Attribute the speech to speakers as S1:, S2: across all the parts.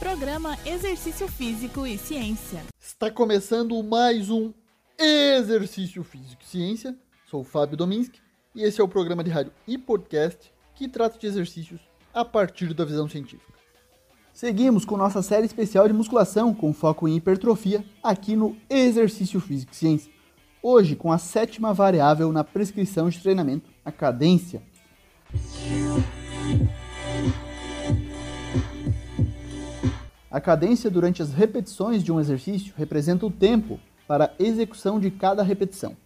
S1: Programa Exercício Físico e Ciência.
S2: Está começando mais um Exercício Físico e Ciência. Sou o Fábio Dominski e esse é o programa de rádio e podcast que trata de exercícios a partir da visão científica. Seguimos com nossa série especial de musculação com foco em hipertrofia aqui no Exercício Físico e Ciência. Hoje com a sétima variável na prescrição de treinamento, a cadência. A cadência durante as repetições de um exercício representa o tempo para a execução de cada repetição.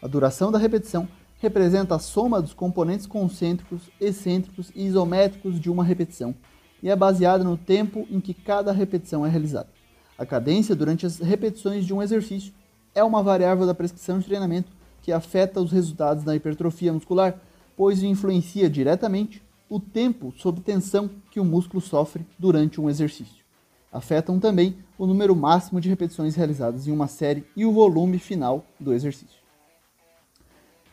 S2: A duração da repetição representa a soma dos componentes concêntricos, excêntricos e isométricos de uma repetição e é baseada no tempo em que cada repetição é realizada. A cadência durante as repetições de um exercício é uma variável da prescrição de treinamento que afeta os resultados da hipertrofia muscular, pois influencia diretamente o tempo sob tensão que o músculo sofre durante um exercício. Afetam também o número máximo de repetições realizadas em uma série e o volume final do exercício.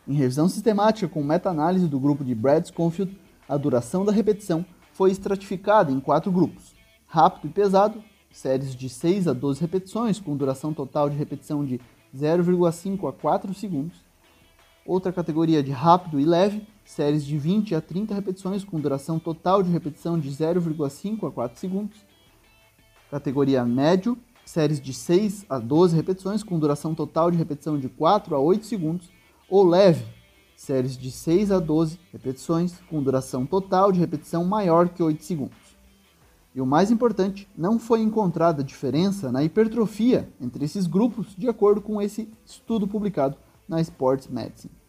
S2: Em revisão sistemática com meta-análise do grupo de Brad Schofield, a duração da repetição foi estratificada em quatro grupos: rápido e pesado, séries de 6 a 12 repetições com duração total de repetição de 0,5 a 4 segundos. Outra categoria de rápido e leve, séries de 20 a 30 repetições com duração total de repetição de 0,5 a 4 segundos. Categoria médio, séries de 6 a 12 repetições com duração total de repetição de 4 a 8 segundos. Ou leve, séries de 6 a 12 repetições com duração total de repetição maior que 8 segundos. E o mais importante, não foi encontrada diferença na hipertrofia entre esses grupos de acordo com esse estudo publicado na Sports Medicine.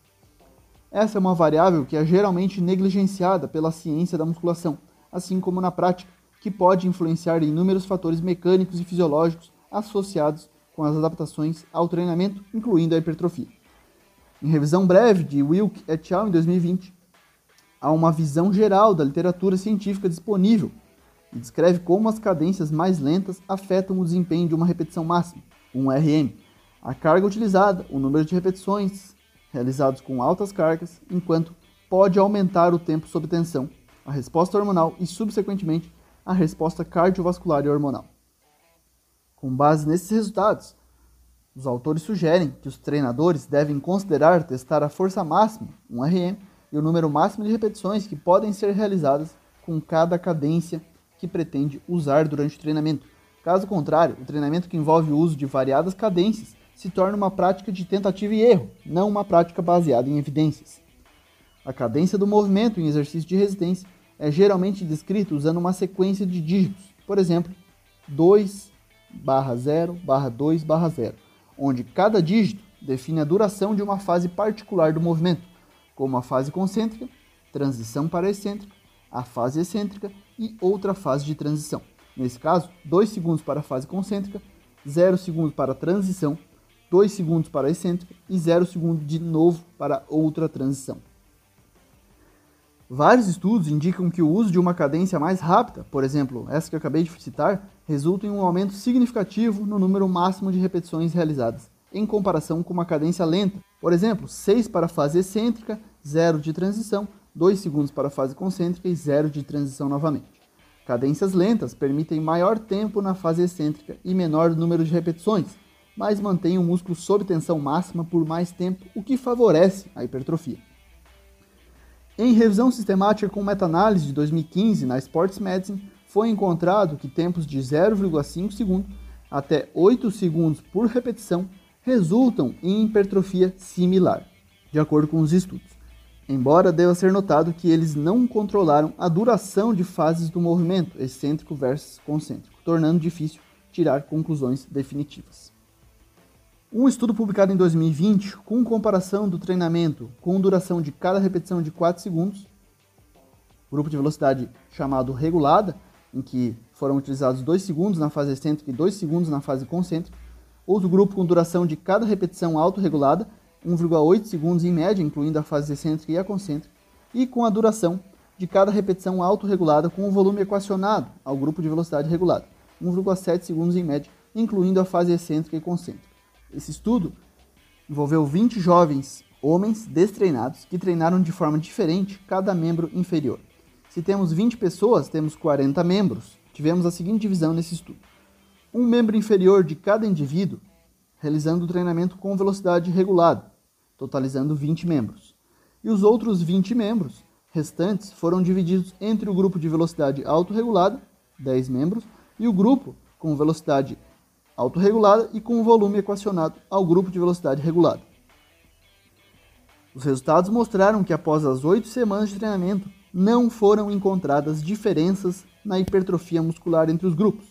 S2: Essa é uma variável que é geralmente negligenciada pela ciência da musculação, assim como na prática, que pode influenciar inúmeros fatores mecânicos e fisiológicos associados com as adaptações ao treinamento, incluindo a hipertrofia. Em revisão breve de Wilk et al. em 2020, há uma visão geral da literatura científica disponível e descreve como as cadências mais lentas afetam o desempenho de uma repetição máxima, um RM, a carga utilizada, o número de repetições, realizados com altas cargas, enquanto pode aumentar o tempo sob tensão, a resposta hormonal e, subsequentemente, a resposta cardiovascular e hormonal. Com base nesses resultados, os autores sugerem que os treinadores devem considerar testar a força máxima, um RM, e o número máximo de repetições que podem ser realizadas com cada cadência que pretende usar durante o treinamento. Caso contrário, o treinamento que envolve o uso de variadas cadências se torna uma prática de tentativa e erro, não uma prática baseada em evidências. A cadência do movimento em exercício de resistência é geralmente descrita usando uma sequência de dígitos, por exemplo, 2 barra 0 barra 2 barra 0, onde cada dígito define a duração de uma fase particular do movimento, como a fase concêntrica, transição para excêntrica, a fase excêntrica e outra fase de transição. Nesse caso, 2 segundos para a fase concêntrica, 0 segundos para a transição 2 segundos para excêntrica e 0 segundo de novo para outra transição. Vários estudos indicam que o uso de uma cadência mais rápida, por exemplo, essa que eu acabei de citar, resulta em um aumento significativo no número máximo de repetições realizadas, em comparação com uma cadência lenta. Por exemplo, 6 para a fase excêntrica, 0 de transição, 2 segundos para a fase concêntrica e 0 de transição novamente. Cadências lentas permitem maior tempo na fase excêntrica e menor número de repetições, mas mantém o músculo sob tensão máxima por mais tempo, o que favorece a hipertrofia. Em revisão sistemática com meta-análise de 2015 na Sports Medicine, foi encontrado que tempos de 0,5 segundo até 8 segundos por repetição resultam em hipertrofia similar, de acordo com os estudos. Embora deva ser notado que eles não controlaram a duração de fases do movimento excêntrico versus concêntrico, tornando difícil tirar conclusões definitivas. Um estudo publicado em 2020, com comparação do treinamento com duração de cada repetição de 4 segundos, grupo de velocidade chamado regulada, em que foram utilizados 2 segundos na fase excêntrica e 2 segundos na fase concêntrica, outro grupo com duração de cada repetição autorregulada, 1,8 segundos em média, incluindo a fase excêntrica e a concêntrica, e com a duração de cada repetição autorregulada com o volume equacionado ao grupo de velocidade regulada, 1,7 segundos em média, incluindo a fase excêntrica e concêntrica. Esse estudo envolveu 20 jovens homens destreinados que treinaram de forma diferente cada membro inferior. Se temos 20 pessoas, temos 40 membros, tivemos a seguinte divisão nesse estudo: um membro inferior de cada indivíduo realizando o treinamento com velocidade regulada, totalizando 20 membros. E os outros 20 membros restantes foram divididos entre o grupo de velocidade autorregulada, 10 membros, e o grupo com velocidade autorregulada e com volume equacionado ao grupo de velocidade regulada. Os resultados mostraram que após as oito semanas de treinamento, não foram encontradas diferenças na hipertrofia muscular entre os grupos.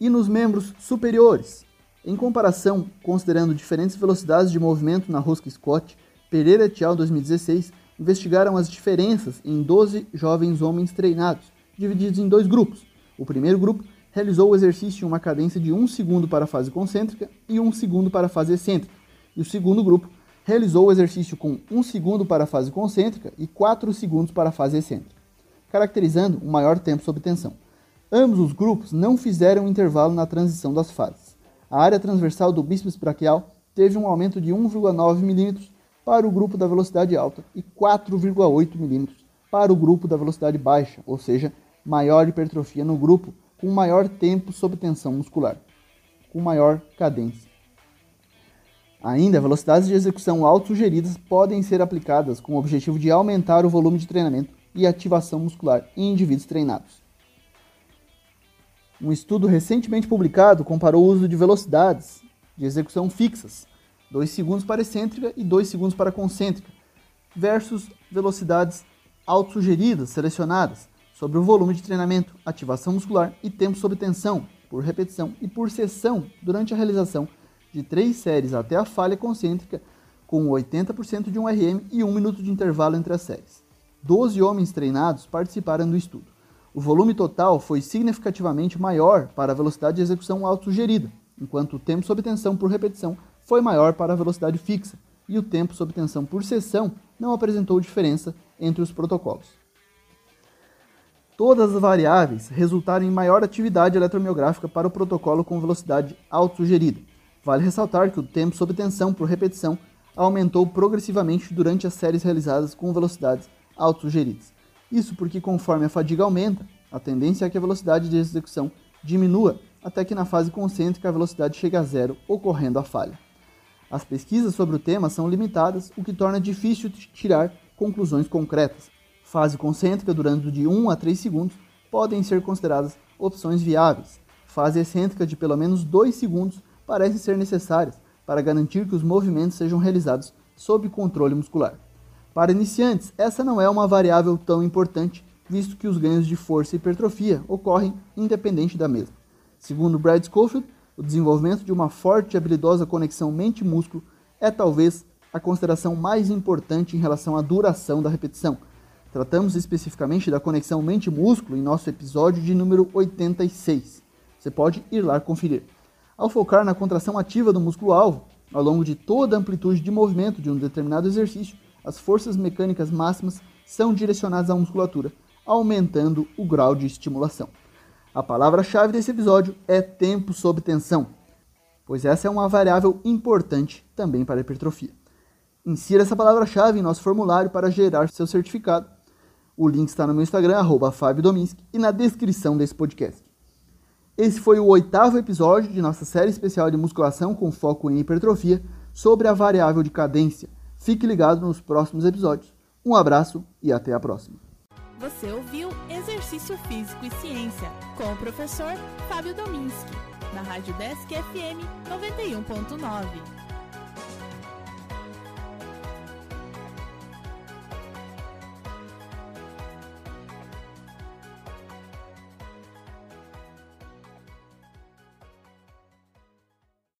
S2: E nos membros superiores, em comparação, considerando diferentes velocidades de movimento na rosca Scott, Pereira et al. 2016 investigaram as diferenças em 12 jovens homens treinados, divididos em dois grupos. O primeiro grupo realizou o exercício em uma cadência de 1 segundo para a fase concêntrica e 1 segundo para a fase excêntrica, e o segundo grupo realizou o exercício com 1 segundo para a fase concêntrica e 4 segundos para a fase excêntrica, caracterizando um maior tempo sob tensão. Ambos os grupos não fizeram intervalo na transição das fases. A área transversal do bíceps braquial teve um aumento de 1,9 mm para o grupo da velocidade alta e 4,8 mm para o grupo da velocidade baixa, ou seja, maior hipertrofia no grupo com maior tempo sob tensão muscular, com maior cadência. Ainda, velocidades de execução auto-sugeridas podem ser aplicadas com o objetivo de aumentar o volume de treinamento e ativação muscular em indivíduos treinados. Um estudo recentemente publicado comparou o uso de velocidades de execução fixas, 2 segundos para excêntrica e 2 segundos para concêntrica, versus velocidades auto-sugeridas selecionadas sobre o volume de treinamento, ativação muscular e tempo sob tensão, por repetição e por sessão durante a realização de três séries até a falha concêntrica, com 80% de um RM e um minuto de intervalo entre as séries. Doze homens treinados participaram do estudo. O volume total foi significativamente maior para a velocidade de execução autogerida, enquanto o tempo sob tensão por repetição foi maior para a velocidade fixa, e o tempo sob tensão por sessão não apresentou diferença entre os protocolos. Todas as variáveis resultaram em maior atividade eletromiográfica para o protocolo com velocidade autogerida, Vale ressaltar que o tempo sob tensão por repetição aumentou progressivamente durante as séries realizadas com velocidades autossugeridas. Isso porque, conforme a fadiga aumenta, a tendência é que a velocidade de execução diminua até que na fase concêntrica a velocidade chegue a zero, ocorrendo a falha. As pesquisas sobre o tema são limitadas, o que torna difícil tirar conclusões concretas. Fase concêntrica durando de 1 a 3 segundos podem ser consideradas opções viáveis. Fase excêntrica de pelo menos 2 segundos parecem ser necessárias para garantir que os movimentos sejam realizados sob controle muscular. Para iniciantes, essa não é uma variável tão importante, visto que os ganhos de força e hipertrofia ocorrem independente da mesma. Segundo Brad Schofield, o desenvolvimento de uma forte e habilidosa conexão mente-músculo é talvez a consideração mais importante em relação à duração da repetição. Tratamos especificamente da conexão mente-músculo em nosso episódio de número 86. Você pode ir lá conferir. Ao focar na contração ativa do músculo-alvo, ao longo de toda a amplitude de movimento de um determinado exercício, as forças mecânicas máximas são direcionadas à musculatura, aumentando o grau de estimulação. A palavra-chave desse episódio é tempo sob tensão, pois essa é uma variável importante também para a hipertrofia. Insira essa palavra-chave em nosso formulário para gerar seu certificado. O link está no meu Instagram, arroba e na descrição desse podcast. Esse foi o oitavo episódio de nossa série especial de musculação com foco em hipertrofia sobre a variável de cadência. Fique ligado nos próximos episódios. Um abraço e até a próxima.
S1: Você ouviu Exercício Físico e Ciência com o professor Fábio Dominski, na Rádio Desk FM 91.9.